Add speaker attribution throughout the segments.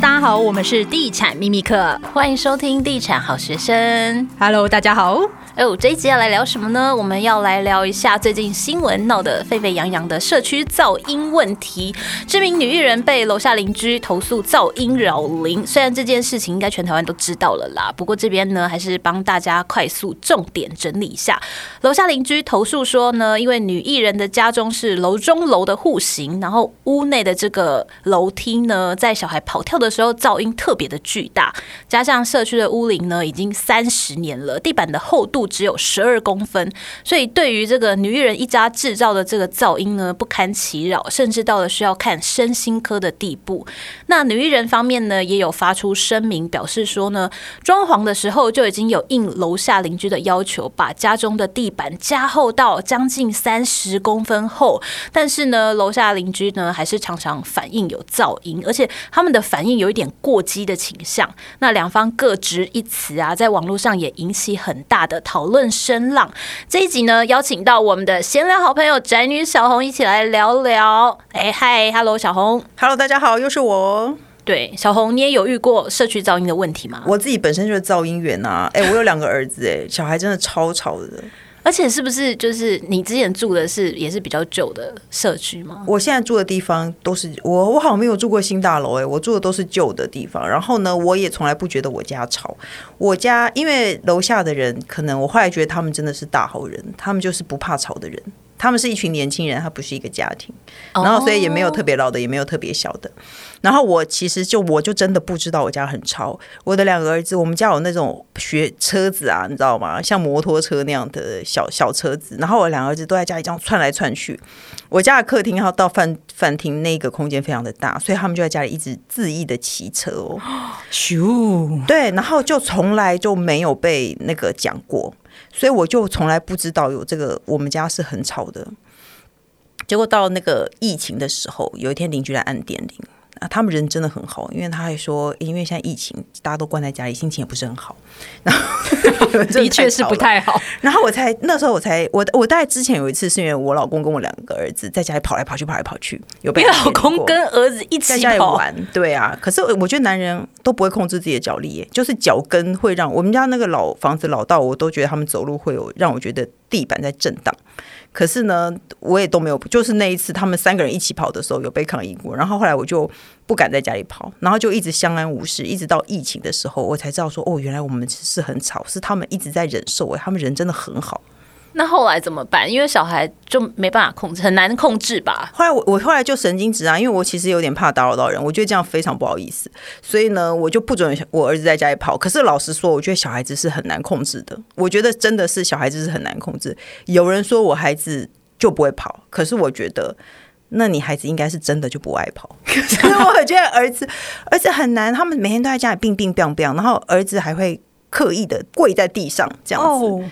Speaker 1: 大家好，我们是地产秘密课，
Speaker 2: 欢迎收听地产好学生。
Speaker 1: Hello，大家好。
Speaker 2: 哦，这一集要来聊什么呢？我们要来聊一下最近新闻闹得沸沸扬扬的社区噪音问题。知名女艺人被楼下邻居投诉噪音扰邻，虽然这件事情应该全台湾都知道了啦，不过这边呢还是帮大家快速重点整理一下。楼下邻居投诉说呢，因为女艺人的家中是楼中楼的户型，然后屋内的这个楼梯呢，在小孩跑跳的时候噪音特别的巨大，加上社区的屋龄呢已经三十年了，地板的厚度只有十二公分，所以对于这个女艺人一家制造的这个噪音呢，不堪其扰，甚至到了需要看身心科的地步。那女艺人方面呢，也有发出声明，表示说呢，装潢的时候就已经有应楼下邻居的要求，把家中的地板加厚到将近三十公分厚，但是呢，楼下邻居呢还是常常反映有噪音，而且他们的反应有一点过激的倾向。那两方各执一词啊，在网络上也引起很大的讨论声浪。这一集呢，邀请到我们的闲聊好朋友宅女小红一起来聊聊。哎，嗨，Hello，小红
Speaker 3: ，Hello，大家好，又是我。
Speaker 2: 对，小红，你也有遇过社区噪音的问题吗？
Speaker 3: 我自己本身就是噪音源啊。哎，我有两个儿子，哎，小孩真的超吵的。
Speaker 2: 而且是不是就是你之前住的是也是比较旧的社区吗？
Speaker 3: 我现在住的地方都是我我好像没有住过新大楼哎，我住的都是旧的地方。然后呢，我也从来不觉得我家吵。我家因为楼下的人，可能我后来觉得他们真的是大好人，他们就是不怕吵的人。他们是一群年轻人，他不是一个家庭，然后所以也没有特别老的，也没有特别小的。然后我其实就我就真的不知道我家很潮。我的两个儿子，我们家有那种学车子啊，你知道吗？像摩托车那样的小小车子。然后我两个儿子都在家里这样窜来窜去。我家的客厅然后到饭饭厅那个空间非常的大，所以他们就在家里一直恣意的骑车哦。咻，对，然后就从来就没有被那个讲过。所以我就从来不知道有这个，我们家是很吵的。结果到那个疫情的时候，有一天邻居来按电铃。啊，他们人真的很好，因为他还说，因为现在疫情，大家都关在家里，心情也不是很好。然后
Speaker 2: 的确是不太好。
Speaker 3: 然后我才那时候我才我我大概之前有一次是因为我老公跟我两个儿子在家里跑来跑去跑来跑去，有被
Speaker 2: 老公跟儿子一起
Speaker 3: 在家里玩。对啊，可是我觉得男人都不会控制自己的脚力，就是脚跟会让我们家那个老房子老到我都觉得他们走路会有让我觉得地板在震荡。可是呢，我也都没有，就是那一次他们三个人一起跑的时候有被抗议过，然后后来我就不敢在家里跑，然后就一直相安无事，一直到疫情的时候，我才知道说，哦，原来我们是很吵，是他们一直在忍受，哎，他们人真的很好。
Speaker 2: 那后来怎么办？因为小孩就没办法控制，很难控制吧。
Speaker 3: 后来我我后来就神经质啊，因为我其实有点怕打扰到人，我觉得这样非常不好意思，所以呢，我就不准我儿子在家里跑。可是老实说，我觉得小孩子是很难控制的。我觉得真的是小孩子是很难控制。有人说我孩子就不会跑，可是我觉得，那你孩子应该是真的就不爱跑。可是我觉得儿子儿子很难，他们每天都在家里乒乒乓乓，然后儿子还会刻意的跪在地上这样子。Oh.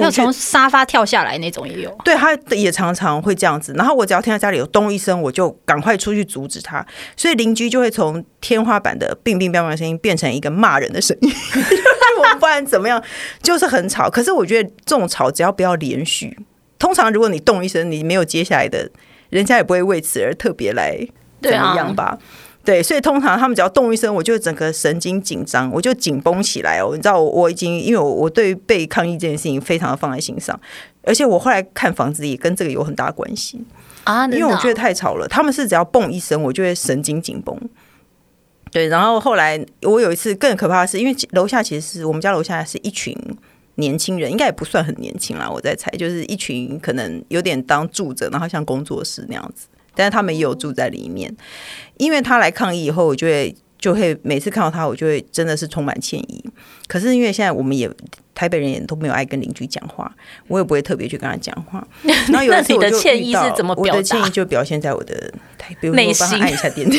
Speaker 1: 要从沙发跳下来那种也有，
Speaker 3: 对，他也常常会这样子。然后我只要听到家里有咚一声，我就赶快出去阻止他。所以邻居就会从天花板的乒乒乓乓的声音变成一个骂人的声音。我们不然怎么样，就是很吵。可是我觉得这种吵只要不要连续，通常如果你动一声，你没有接下来的，人家也不会为此而特别来怎么样吧。对，所以通常他们只要动一声，我就整个神经紧张，我就紧绷起来哦。你知道我，我已经因为我我对被抗议这件事情非常的放在心上，而且我后来看房子也跟这个有很大关系啊，因为我觉得太吵了。他们是只要蹦一声，我就会神经紧绷。对，然后后来我有一次更可怕的是，因为楼下其实是我们家楼下是一群年轻人，应该也不算很年轻啦，我在猜，就是一群可能有点当住着，然后像工作室那样子。但是他们也有住在里面，因为他来抗议以后，我就会就会每次看到他，我就会真的是充满歉意。可是因为现在我们也台北人也都没有爱跟邻居讲话，我也不会特别去跟他讲话。然后有一次我就遇到，
Speaker 2: 你的歉意是怎么表达？
Speaker 3: 我的歉意就表现在我的台，比如说帮他按一下电梯，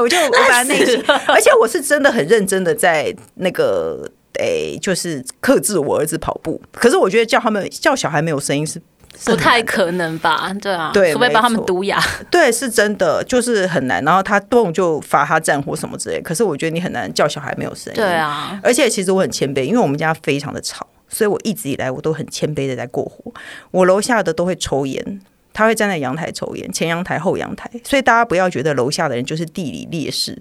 Speaker 3: 我就我把他内心，而且我是真的很认真的在那个诶、欸，就是克制我儿子跑步。可是我觉得叫他们叫小孩没有声音是。
Speaker 2: 不太可能吧？对啊，
Speaker 3: 对，
Speaker 2: 除非帮他们毒哑。
Speaker 3: 对，是真的，就是很难。然后他动就罚他站或什么之类。可是我觉得你很难叫小孩没有声音。
Speaker 2: 对啊，
Speaker 3: 而且其实我很谦卑，因为我们家非常的吵，所以我一直以来我都很谦卑的在过活。我楼下的都会抽烟，他会站在阳台抽烟，前阳台后阳台。所以大家不要觉得楼下的人就是地理劣势，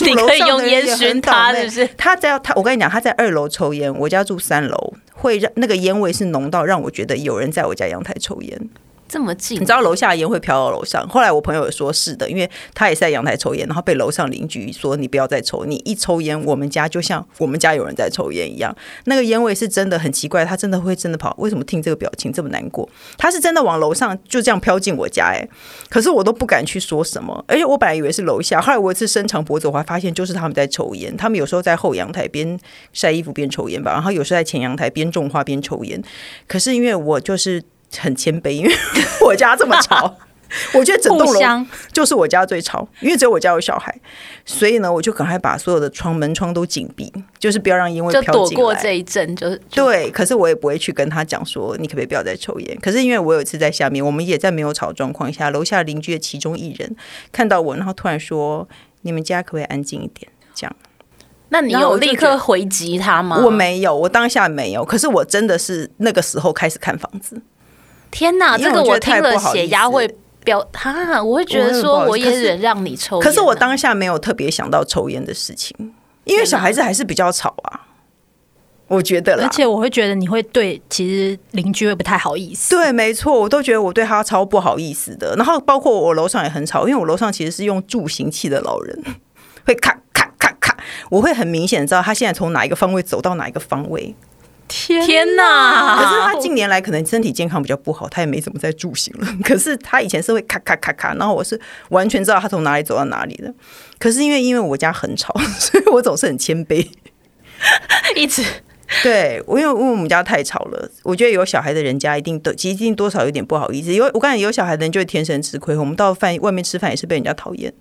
Speaker 2: 你可以用烟熏他，是不是？
Speaker 3: 他在他，我跟你讲，他在二楼抽烟，我家住三楼，会让那个烟味是浓到让我觉得有人在我家阳台抽烟。
Speaker 2: 这么近，
Speaker 3: 你知道楼下烟会飘到楼上。后来我朋友说是的，因为他也是在阳台抽烟，然后被楼上邻居说：“你不要再抽，你一抽烟，我们家就像我们家有人在抽烟一样。”那个烟味是真的很奇怪，他真的会真的跑。为什么听这个表情这么难过？他是真的往楼上就这样飘进我家，哎，可是我都不敢去说什么。而且我本来以为是楼下，后来我一次伸长脖子，我还发现就是他们在抽烟。他们有时候在后阳台边晒衣服边抽烟吧，然后有时候在前阳台边种花边抽烟。可是因为我就是。很谦卑，因为我家这么吵，我觉得整栋楼就是我家最吵，因为只有我家有小孩，所以呢，我就赶快把所有的窗门窗都紧闭，就是不要让烟味飘
Speaker 2: 过这一阵，就是
Speaker 3: 对。可是我也不会去跟他讲说，你可不可以不要再抽烟？可是因为我有一次在下面，我们也在没有吵状况下，楼下邻居的其中一人看到我，然后突然说：“你们家可不可以安静一点？”这样。
Speaker 2: 那你有立刻回击他吗？
Speaker 3: 我没有，我当下没有。可是我真的是那个时候开始看房子。
Speaker 2: 天哪，这个我听了血压会飙哈，我会觉得说我也忍让你抽烟，
Speaker 3: 可是我当下没有特别想到抽烟的事情，因为小孩子还是比较吵啊，我觉得啦，
Speaker 1: 而且我会觉得你会对其实邻居会不太好意思，
Speaker 3: 对，没错，我都觉得我对他超不好意思的。然后包括我楼上也很吵，因为我楼上其实是用助行器的老人，会咔咔咔咔，我会很明显知道他现在从哪一个方位走到哪一个方位。
Speaker 2: 天哪！
Speaker 3: 可是他近年来可能身体健康比较不好，他也没怎么在住行了。可是他以前是会咔咔咔咔，然后我是完全知道他从哪里走到哪里的。可是因为因为我家很吵，所以我总是很谦卑，
Speaker 2: 一直
Speaker 3: 对我因为因为我们家太吵了，我觉得有小孩的人家一定都其实一定多少有点不好意思。因为我感觉有小孩的人就会天生吃亏。我们到饭外面吃饭也是被人家讨厌。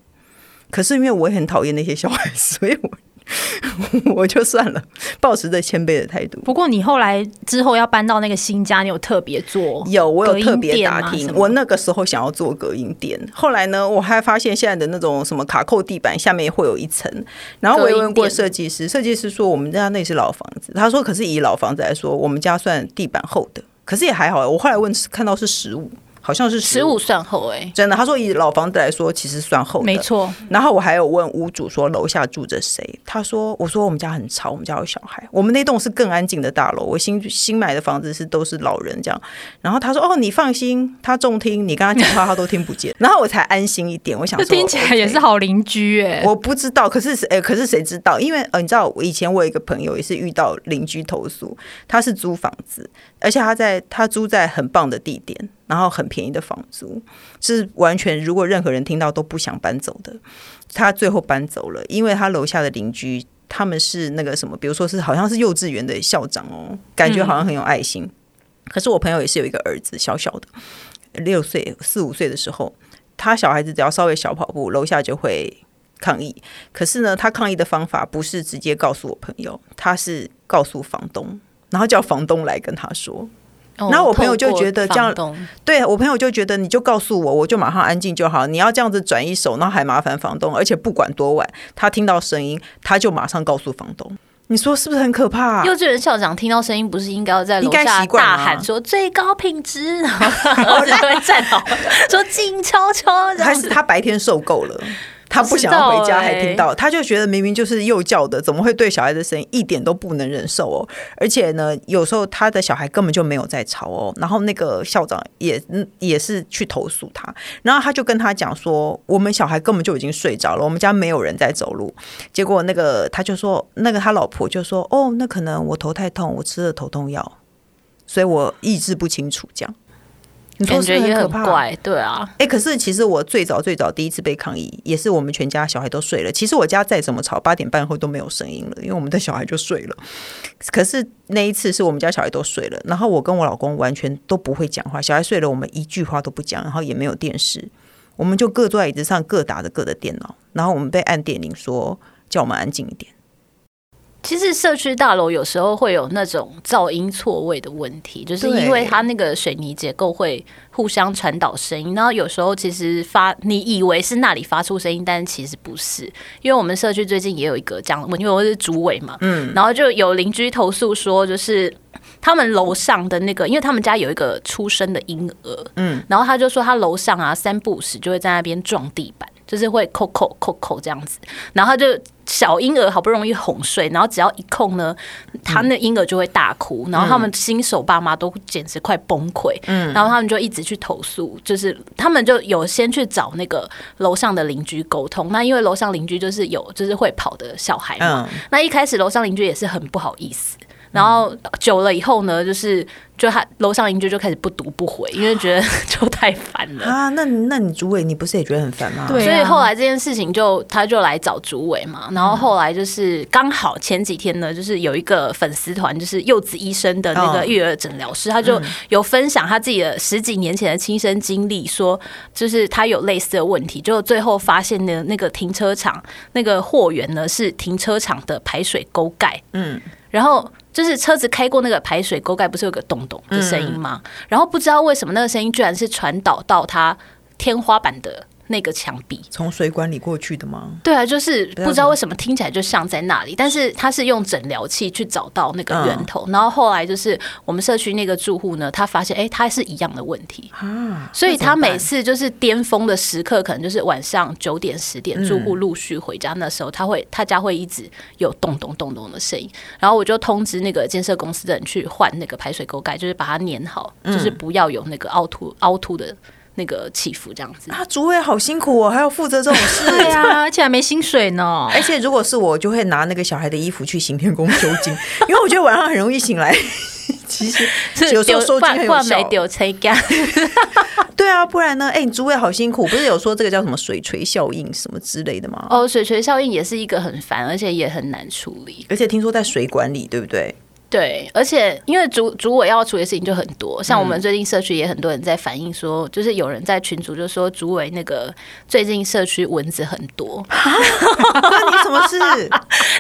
Speaker 3: 可是因为我也很讨厌那些小孩，所以我。我就算了，抱持着谦卑的态度。
Speaker 1: 不过你后来之后要搬到那个新家，你有特别做？
Speaker 3: 有，我有特别打听。我那个时候想要做隔音垫，后来呢，我还发现现在的那种什么卡扣地板下面会有一层。然后我也问过设计师，设计师说我们家那是老房子，他说可是以老房子来说，我们家算地板厚的，可是也还好。我后来问看到是十五。好像是
Speaker 2: 十五算后哎，
Speaker 3: 真的。他说以老房子来说，其实算后的，
Speaker 1: 没错。
Speaker 3: 然后我还有问屋主说楼下住着谁，他说我说我们家很吵，我们家有小孩。我们那栋是更安静的大楼，我新新买的房子是都是老人这样。然后他说哦，你放心，他重听，你跟他讲话他都听不见。然后我才安心一点。我想说
Speaker 1: 听起来也是好邻居哎，
Speaker 3: 我不知道，可是哎，可是谁知道？因为呃，你知道，我以前我有一个朋友也是遇到邻居投诉，他是租房子，而且他在他租在很棒的地点。然后很便宜的房租，是完全如果任何人听到都不想搬走的。他最后搬走了，因为他楼下的邻居他们是那个什么，比如说是好像是幼稚园的校长哦，感觉好像很有爱心。嗯、可是我朋友也是有一个儿子，小小的六岁四五岁的时候，他小孩子只要稍微小跑步，楼下就会抗议。可是呢，他抗议的方法不是直接告诉我朋友，他是告诉房东，然后叫房东来跟他说。然后我朋友就觉得这样，对我朋友就觉得你就告诉我，我就马上安静就好。你要这样子转一手，那还麻烦房东，而且不管多晚，他听到声音，他就马上告诉房东。你说是不是很可怕？
Speaker 2: 幼稚园校长听到声音，不是应该要在楼下大喊说最高品质，然后 儿子会站好说静悄悄，
Speaker 3: 还是他白天受够了？他不想要回家，还听到，他就觉得明明就是幼教的，怎么会对小孩的声音一点都不能忍受哦？而且呢，有时候他的小孩根本就没有在吵哦。然后那个校长也也是去投诉他，然后他就跟他讲说，我们小孩根本就已经睡着了，我们家没有人在走路。结果那个他就说，那个他老婆就说，哦，那可能我头太痛，我吃了头痛药，所以我意志不清楚这样。你说是很可怕，
Speaker 2: 怪，对啊。
Speaker 3: 哎，可是其实我最早最早第一次被抗议，也是我们全家小孩都睡了。其实我家再怎么吵，八点半后都没有声音了，因为我们的小孩就睡了。可是那一次是我们家小孩都睡了，然后我跟我老公完全都不会讲话，小孩睡了，我们一句话都不讲，然后也没有电视，我们就各坐在椅子上，各打着各的电脑，然后我们被按电铃说叫我们安静一点。
Speaker 2: 其实社区大楼有时候会有那种噪音错位的问题，就是因为它那个水泥结构会互相传导声音，然后有时候其实发你以为是那里发出声音，但是其实不是。因为我们社区最近也有一个这样的问题，因为我是主委嘛，嗯，然后就有邻居投诉说，就是他们楼上的那个，因为他们家有一个出生的婴儿，嗯，然后他就说他楼上啊三不五时就会在那边撞地板。就是会扣扣扣扣这样子，然后他就小婴儿好不容易哄睡，然后只要一控呢，他那婴儿就会大哭，然后他们新手爸妈都简直快崩溃，嗯，然后他们就一直去投诉，就是他们就有先去找那个楼上的邻居沟通，那因为楼上邻居就是有就是会跑的小孩嘛，那一开始楼上邻居也是很不好意思，然后久了以后呢，就是。就他楼上邻居就开始不读不回，因为觉得 就太烦了
Speaker 3: 啊。那那你主委你不是也觉得很烦吗？
Speaker 2: 对、啊，所以后来这件事情就他就来找主委嘛。然后后来就是刚好前几天呢，就是有一个粉丝团，就是柚子医生的那个育儿诊疗师，他就有分享他自己的十几年前的亲身经历，说就是他有类似的问题，就最后发现的那个停车场那个货源呢是停车场的排水沟盖，嗯，然后。就是车子开过那个排水沟盖，不是有个咚咚的声音吗？然后不知道为什么那个声音居然是传导到他天花板的。那个墙壁。
Speaker 3: 从水管里过去的吗？
Speaker 2: 对啊，就是不知道为什么听起来就像在那里，但是他是用诊疗器去找到那个源头，然后后来就是我们社区那个住户呢，他发现哎，他是一样的问题。啊，所以他每次就是巅峰的时刻，可能就是晚上九点十点，住户陆续回家那时候，他会他家会一直有咚咚咚咚的声音，然后我就通知那个建设公司的人去换那个排水沟盖，就是把它粘好，就是不要有那个凹凸凹凸的。那个起伏这样子
Speaker 3: 啊，主委好辛苦哦，还要负责这种事，
Speaker 1: 对啊，而且还没薪水呢。
Speaker 3: 而且如果是我，就会拿那个小孩的衣服去行天宫收惊，因为我觉得晚上很容易醒来。其实有时候收金很有效。对啊，不然呢？哎，你诸位好辛苦，不是有说这个叫什么水锤效应什么之类的吗？
Speaker 2: 哦，水锤效应也是一个很烦，而且也很难处理，
Speaker 3: 而且听说在水管里，对不对？
Speaker 2: 对，而且因为主主委要处理的事情就很多，像我们最近社区也很多人在反映说，就是有人在群组就说主委那个最近社区蚊子很多，
Speaker 3: 关你什么事？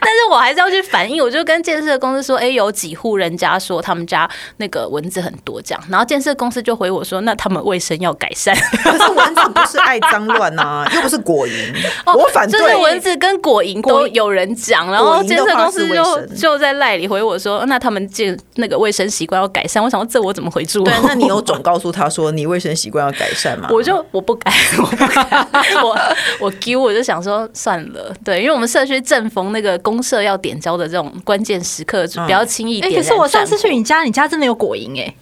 Speaker 2: 但是我还是要去反映，我就跟建设公司说，哎，有几户人家说他们家那个蚊子很多这样，然后建设公司就回我说，那他们卫生要改善。
Speaker 3: 可是蚊子不是爱脏乱啊，又不是果蝇，我反对。
Speaker 2: 就是蚊子跟果蝇都有人讲，然后建设公司就就在赖里回我说，那。他们建那个卫生习惯要改善，我想说这我怎么回住？
Speaker 3: 对，那你有总告诉他说你卫生习惯要改善吗？
Speaker 2: 我就我不改，我不改，我 我丢，我就想说算了。对，因为我们社区正逢那个公社要点交的这种关键时刻，就不要轻易点。
Speaker 1: 可是我上次去你家，你家真的有果蝇哎！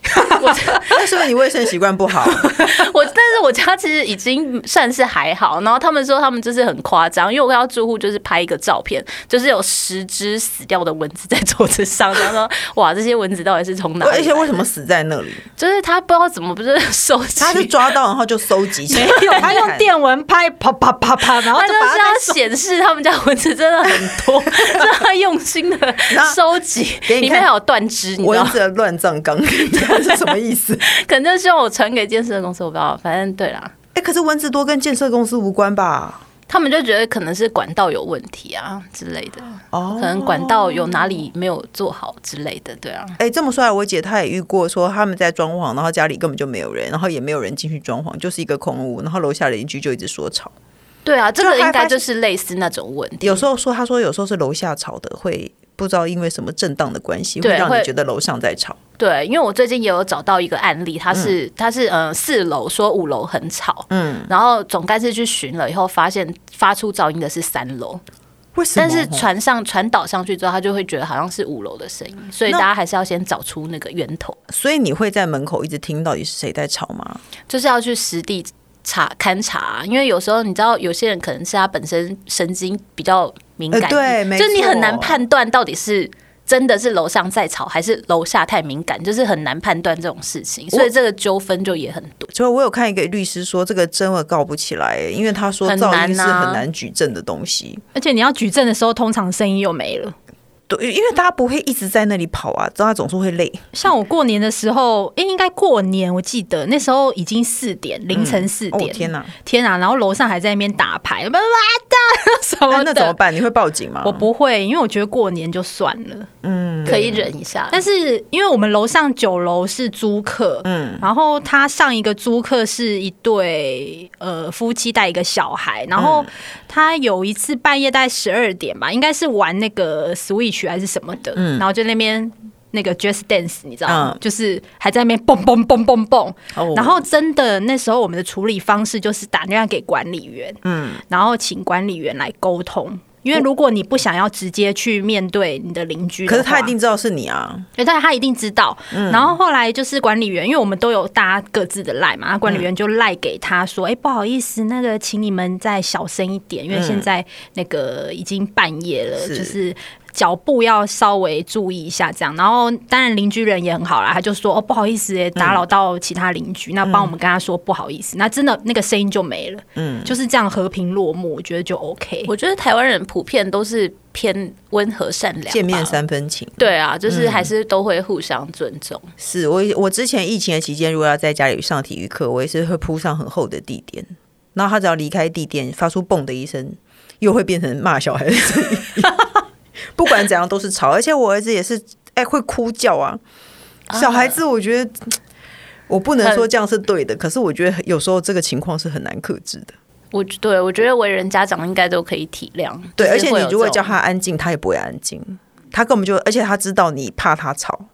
Speaker 3: 我那是不是你卫生习惯不好？
Speaker 2: 我但是我家其实已经算是还好。然后他们说他们就是很夸张，因为我跟他住户就是拍一个照片，就是有十只死掉的蚊子在桌子上，然后说。哇，这些蚊子到底是从哪里？
Speaker 3: 而且为什么死在那里？
Speaker 2: 就是他不知道怎么不是 收集，
Speaker 3: 他是抓到然后就收集起来。
Speaker 1: 没有，他用电蚊拍啪啪啪啪，然后就
Speaker 2: 是要显示他们家蚊子真的很多，就他用心的收集，里面还有断肢，
Speaker 3: 蚊子的乱葬岗，这是什么意思？
Speaker 2: 可能希望我传给建设公司，我不知道，反正对啦。
Speaker 3: 哎、欸，可是蚊子多跟建设公司无关吧？
Speaker 2: 他们就觉得可能是管道有问题啊之类的，哦，可能管道有哪里没有做好之类的，对啊。
Speaker 3: 哎，这么说来，我姐她也遇过，说他们在装潢，然后家里根本就没有人，然后也没有人进去装潢，就是一个空屋，然后楼下的邻居就一直说吵。
Speaker 2: 对啊，这个应该就是类似那种问题。
Speaker 3: 有时候说，他说有时候是楼下吵的会。不知道因为什么震荡的关系，会让你觉得楼上在吵。
Speaker 2: 对，因为我最近也有找到一个案例，他是他、嗯、是呃四楼说五楼很吵，嗯，然后总干事去巡了以后，发现发出噪音的是三楼，
Speaker 3: 为什么？
Speaker 2: 但是传上传导上去之后，他就会觉得好像是五楼的声音，所以大家还是要先找出那个源头。
Speaker 3: 所以你会在门口一直听到底是谁在吵吗？
Speaker 2: 就是要去实地查勘察，因为有时候你知道，有些人可能是他本身神经比较。敏感，
Speaker 3: 对，
Speaker 2: 就是你很难判断到底是真的是楼上在吵，还是楼下太敏感，就是很难判断这种事情，所以这个纠纷就也很多。
Speaker 3: 所以我有看一个律师说，这个真的告不起来，因为他说噪音是很难举证的东西，
Speaker 1: 而且你要举证的时候，通常声音又没了。
Speaker 3: 对，因为大家不会一直在那里跑啊，知道他总是会累。
Speaker 1: 像我过年的时候，哎，应该过年，我记得那时候已经四点，凌晨四点，
Speaker 3: 嗯哦、天哪，
Speaker 1: 天哪！然后楼上还在那边打牌，什么的，
Speaker 3: 那怎么办？你会报警吗？
Speaker 1: 我不会，因为我觉得过年就算了，
Speaker 2: 嗯，可以忍一下。
Speaker 1: 但是因为我们楼上九楼是租客，嗯，然后他上一个租客是一对呃夫妻带一个小孩，然后他有一次半夜大概十二点吧，应该是玩那个 Switch。还是什么的，然后就那边那个 Just Dance，你知道吗？嗯、就是还在那边蹦蹦蹦蹦蹦。哦、然后真的那时候我们的处理方式就是打电话给管理员，嗯，然后请管理员来沟通。因为如果你不想要直接去面对你的邻居，
Speaker 3: 可是他一定知道是你啊，
Speaker 1: 对，但他一定知道。嗯、然后后来就是管理员，因为我们都有大家各自的赖嘛，管理员就赖给他说：“哎、嗯欸，不好意思，那个请你们再小声一点，因为现在那个已经半夜了，嗯、就是。”脚步要稍微注意一下，这样。然后当然邻居人也很好啦，他就说：“哦，不好意思，打扰到其他邻居。嗯”那帮我们跟他说不好意思。嗯、那真的那个声音就没了，嗯，就是这样和平落幕，我觉得就 OK。
Speaker 2: 我觉得台湾人普遍都是偏温和善良，
Speaker 3: 见面三分情。
Speaker 2: 对啊，就是还是都会互相尊重。嗯、
Speaker 3: 是我我之前疫情的期间，如果要在家里上体育课，我也是会铺上很厚的地垫。然后他只要离开地垫，发出“嘣”的一声，又会变成骂小孩的声音。不管怎样都是吵，而且我儿子也是哎、欸、会哭叫啊。小孩子，我觉得我不能说这样是对的，可是我觉得有时候这个情况是很难克制的。
Speaker 2: 我对我觉得为人家长应该都可以体谅。
Speaker 3: 对，而且你如果叫他安静，他也不会安静。他根本就，而且他知道你怕他吵，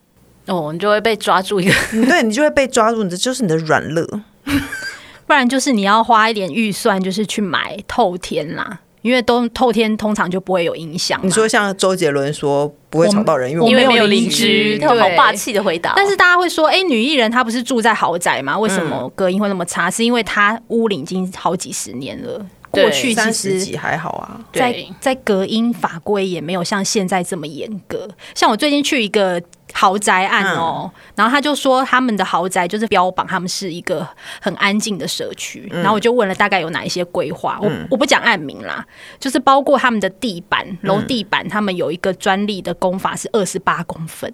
Speaker 2: 哦，你就会被抓住一个，
Speaker 3: 对你就会被抓住，你这就是你的软肋。
Speaker 1: 不然就是你要花一点预算，就是去买透天啦。因为都透天，通常就不会有影响。
Speaker 3: 你说像周杰伦说不会吵到人，因为
Speaker 2: 我没有邻居，他好霸气的回答。
Speaker 1: 但是大家会说，哎，女艺人她不是住在豪宅吗？为什么隔音会那么差？是因为她屋龄已经好几十年了。过去其实
Speaker 3: 还好啊，
Speaker 1: 在在隔音法规也没有像现在这么严格。像我最近去一个。豪宅案哦，嗯、然后他就说他们的豪宅就是标榜他们是一个很安静的社区，嗯、然后我就问了大概有哪一些规划，我我不讲案名啦，就是包括他们的地板楼地板，他们有一个专利的工法是二十八公分。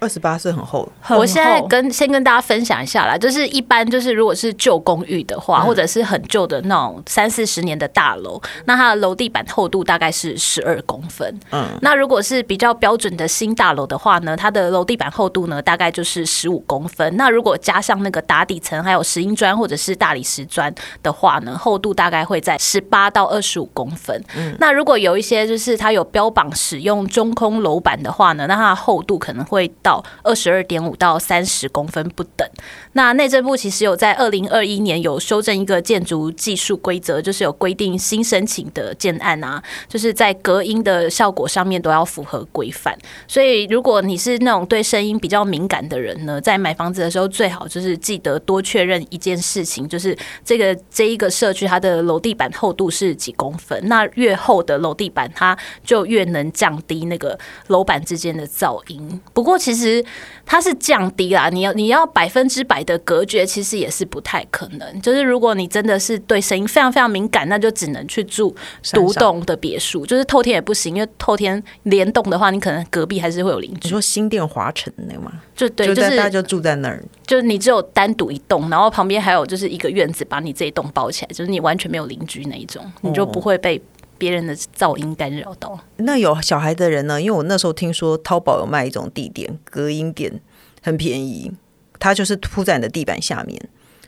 Speaker 3: 二十八是很厚，
Speaker 1: 很厚。
Speaker 2: 我现在跟先跟大家分享一下啦，就是一般就是如果是旧公寓的话，嗯、或者是很旧的那种三四十年的大楼，那它的楼地板厚度大概是十二公分。嗯，那如果是比较标准的新大楼的话呢，它的楼地板厚度呢大概就是十五公分。那如果加上那个打底层还有石英砖或者是大理石砖的话呢，厚度大概会在十八到二十五公分。嗯，那如果有一些就是它有标榜使用中空楼板的话呢，那它的厚度可能会到到二十二点五到三十公分不等。那内政部其实有在二零二一年有修正一个建筑技术规则，就是有规定新申请的建案啊，就是在隔音的效果上面都要符合规范。所以如果你是那种对声音比较敏感的人呢，在买房子的时候最好就是记得多确认一件事情，就是这个这一个社区它的楼地板厚度是几公分。那越厚的楼地板，它就越能降低那个楼板之间的噪音。不过其实。其实它是降低啦，你要你要百分之百的隔绝，其实也是不太可能。就是如果你真的是对声音非常非常敏感，那就只能去住独栋的别墅，就是透天也不行，因为透天联动的话，你可能隔壁还是会有邻居。
Speaker 3: 你说新店华城那个吗？
Speaker 2: 就对，就是大
Speaker 3: 家就住在那儿，
Speaker 2: 就是你只有单独一栋，然后旁边还有就是一个院子把你这一栋包起来，就是你完全没有邻居那一种，你就不会被。别人的噪音干扰到。
Speaker 3: 那有小孩的人呢？因为我那时候听说淘宝有卖一种地垫，隔音垫很便宜，它就是铺在你的地板下面。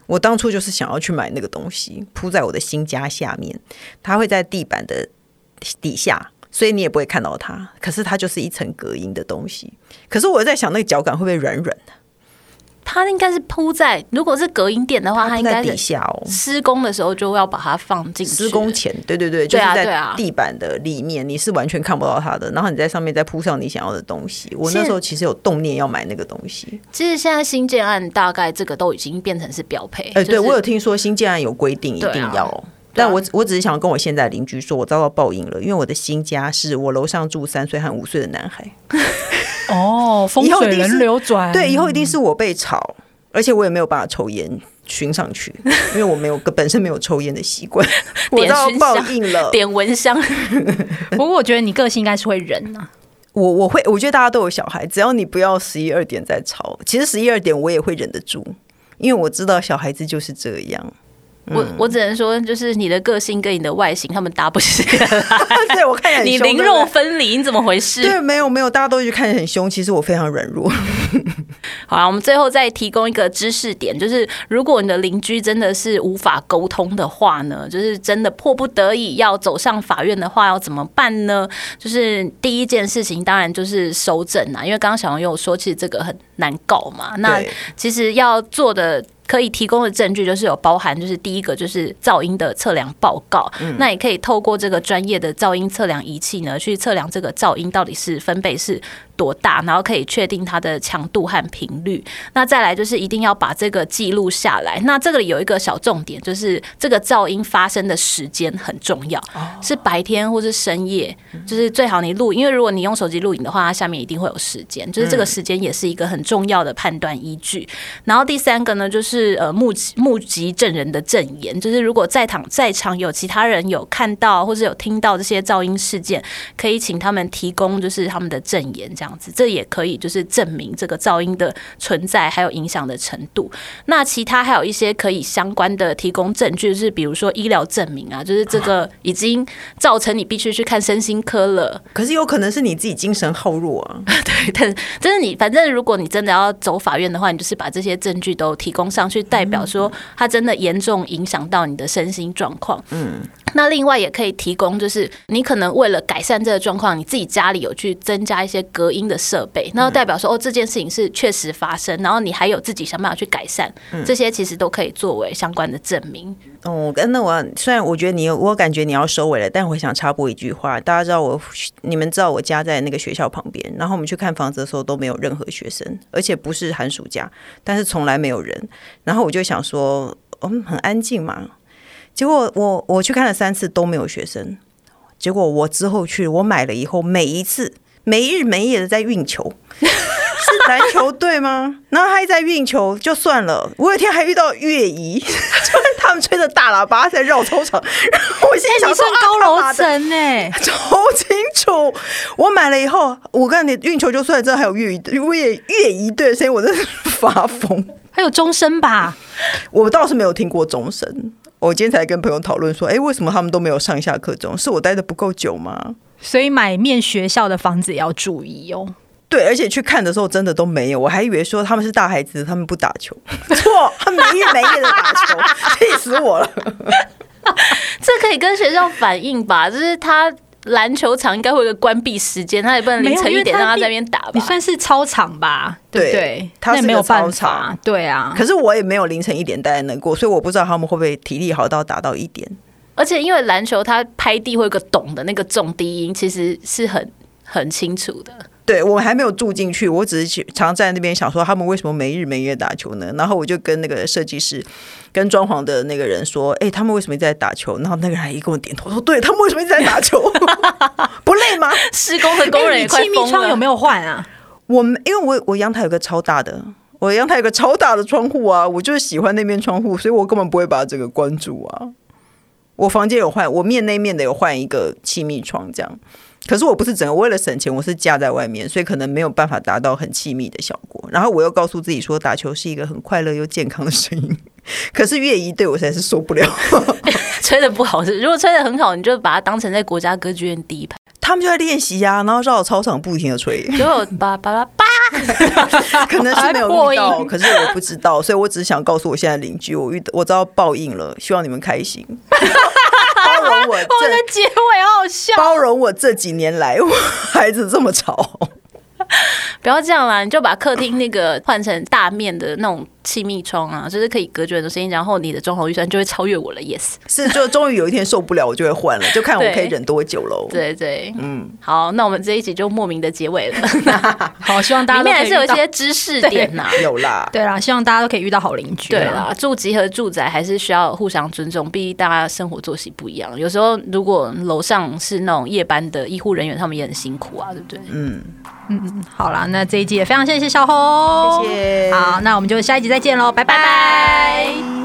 Speaker 3: 我当初就是想要去买那个东西，铺在我的新家下面，它会在地板的底下，所以你也不会看到它。可是它就是一层隔音的东西。可是我在想，那个脚感会不会软软的？
Speaker 2: 它应该是铺在，如果是隔音垫的话，它应该
Speaker 3: 底下哦。
Speaker 2: 施工的时候就要把它放进去。
Speaker 3: 施工前，对对对，就是在地板的里面，你是完全看不到它的。然后你在上面再铺上你想要的东西。我那时候其实有动念要买那个东西。
Speaker 2: 其实现在新建案大概这个都已经变成是标配。
Speaker 3: 哎，对我有听说新建案有规定一定要，但我我只是想跟我现在邻居说，我遭到报应了，因为我的新家是我楼上住三岁和五岁的男孩。
Speaker 1: 哦，风水轮流转，
Speaker 3: 对，以后一定是我被吵，而且我也没有办法抽烟熏上去，因为我没有个本身没有抽烟的习惯。我遭到报应了，
Speaker 2: 点蚊香。
Speaker 1: 不过我觉得你个性应该是会忍啊。
Speaker 3: 我我会，我觉得大家都有小孩，只要你不要十一二点再吵，其实十一二点我也会忍得住，因为我知道小孩子就是这样。
Speaker 2: 我我只能说，就是你的个性跟你的外形，他们搭不起 来。
Speaker 3: 对我看起来
Speaker 2: 你灵肉分离，你怎么回事？
Speaker 3: 对，没有没有，大家都一直看起来很凶，其实我非常软弱。
Speaker 2: 好了，我们最后再提供一个知识点，就是如果你的邻居真的是无法沟通的话呢，就是真的迫不得已要走上法院的话，要怎么办呢？就是第一件事情，当然就是收证啊，因为刚刚小王有说，其实这个很难搞嘛。那其实要做的。可以提供的证据就是有包含，就是第一个就是噪音的测量报告，嗯，那也可以透过这个专业的噪音测量仪器呢，去测量这个噪音到底是分贝是多大，然后可以确定它的强度和频率。那再来就是一定要把这个记录下来。那这个里有一个小重点，就是这个噪音发生的时间很重要，是白天或是深夜，就是最好你录，因为如果你用手机录影的话，它下面一定会有时间，就是这个时间也是一个很重要的判断依据。然后第三个呢，就是。呃目击目击证人的证言，就是如果在场在场有其他人有看到或者有听到这些噪音事件，可以请他们提供就是他们的证言，这样子，这也可以就是证明这个噪音的存在还有影响的程度。那其他还有一些可以相关的提供证据，就是比如说医疗证明啊，就是这个已经造成你必须去看身心科了。
Speaker 3: 可是有可能是你自己精神耗弱啊。
Speaker 2: 对，但就是你反正如果你真的要走法院的话，你就是把这些证据都提供上。去代表说，它真的严重影响到你的身心状况。嗯，那另外也可以提供，就是你可能为了改善这个状况，你自己家里有去增加一些隔音的设备，那代表说哦，这件事情是确实发生，然后你还有自己想办法去改善，这些其实都可以作为相关的证明。
Speaker 3: 哦，那我虽然我觉得你，我感觉你要收尾了，但我想插播一句话，大家知道我，你们知道我家在那个学校旁边，然后我们去看房子的时候都没有任何学生，而且不是寒暑假，但是从来没有人。然后我就想说，嗯，很安静嘛。结果我我去看了三次都没有学生。结果我之后去，我买了以后，每一次没日没夜的在运球，是篮球队吗？然后还在运球就算了，我有一天还遇到乐仪，就是他们吹着大喇叭在绕操场。然后我现在想说，
Speaker 1: 高楼层呢，
Speaker 3: 超清楚。我买了以后，我跟你运球就算了，这还有乐仪乐乐仪队的声音，我真是发疯。
Speaker 1: 还有钟声吧，
Speaker 3: 我倒是没有听过钟声。我今天才跟朋友讨论说，哎，为什么他们都没有上下课钟？是我待的不够久吗？
Speaker 1: 所以买面学校的房子也要注意哦。
Speaker 3: 对，而且去看的时候真的都没有，我还以为说他们是大孩子，他们不打球。错，他们没日没夜的打球，气死我了。
Speaker 2: 这可以跟学校反映吧？就是他。篮球场应该会有个关闭时间，他也不能凌晨一点让他在那边打吧？
Speaker 1: 你算是操场吧？对对，他也没有办法。对啊，
Speaker 3: 可是我也没有凌晨一点待在那过，所以我不知道他们会不会体力好到打到一点。
Speaker 2: 而且因为篮球，它拍地会有个懂的那个重低音，其实是很很清楚的。
Speaker 3: 对，我还没有住进去，我只是去常在那边想说，他们为什么没日没夜打球呢？然后我就跟那个设计师、跟装潢的那个人说：“哎，他们为什么一直在打球？”然后那个人还一跟我点头说：“对，他们为什么一直在打球？不累吗？
Speaker 2: 施工的工人也快疯了。”
Speaker 1: 气密窗有没有换啊？
Speaker 3: 我们因为我我阳台有个超大的，我阳台有个超大的窗户啊，我就是喜欢那边窗户，所以我根本不会把这个关住啊。我房间有换，我面那面的有换一个气密窗，这样。可是我不是整个为了省钱，我是架在外面，所以可能没有办法达到很气密的效果。然后我又告诉自己说，打球是一个很快乐又健康的声音。可是乐仪对我实在是受不了，
Speaker 2: 吹的不好是？如果吹的很好，你就把它当成在国家歌剧院第一排，
Speaker 3: 他们就在练习呀，然后绕操场不停的吹，
Speaker 2: 就有叭叭叭叭，
Speaker 3: 可能是没有遇到，可是我不知道，所以我只是想告诉我现在邻居，我遇我知道报应了，希望你们开心。包容我，我
Speaker 2: 的结尾好好笑。
Speaker 3: 包容我这几年来，我孩子这么吵，
Speaker 2: 不要这样啦，你就把客厅那个换成大面的那种。气密窗啊，就是可以隔绝很多声音，然后你的装潢预算就会超越我了。Yes，
Speaker 3: 是就终于有一天受不了，我就会换了，就看我可以忍多久喽。
Speaker 2: 对对，嗯，好，那我们这一集就莫名的结尾了。
Speaker 1: 好，希望大家里
Speaker 2: 面还是有一些知识点呐，
Speaker 3: 有啦，
Speaker 1: 对啦，希望大家都可以遇到好邻居。
Speaker 2: 对啦，住集合住宅还是需要互相尊重，毕竟大家生活作息不一样。有时候如果楼上是那种夜班的医护人员，他们也很辛苦啊，对不对？
Speaker 3: 嗯
Speaker 1: 嗯，好啦，那这一集也非常谢谢小红，
Speaker 3: 谢谢。
Speaker 1: 好，那我们就下一集再见喽，拜拜。拜。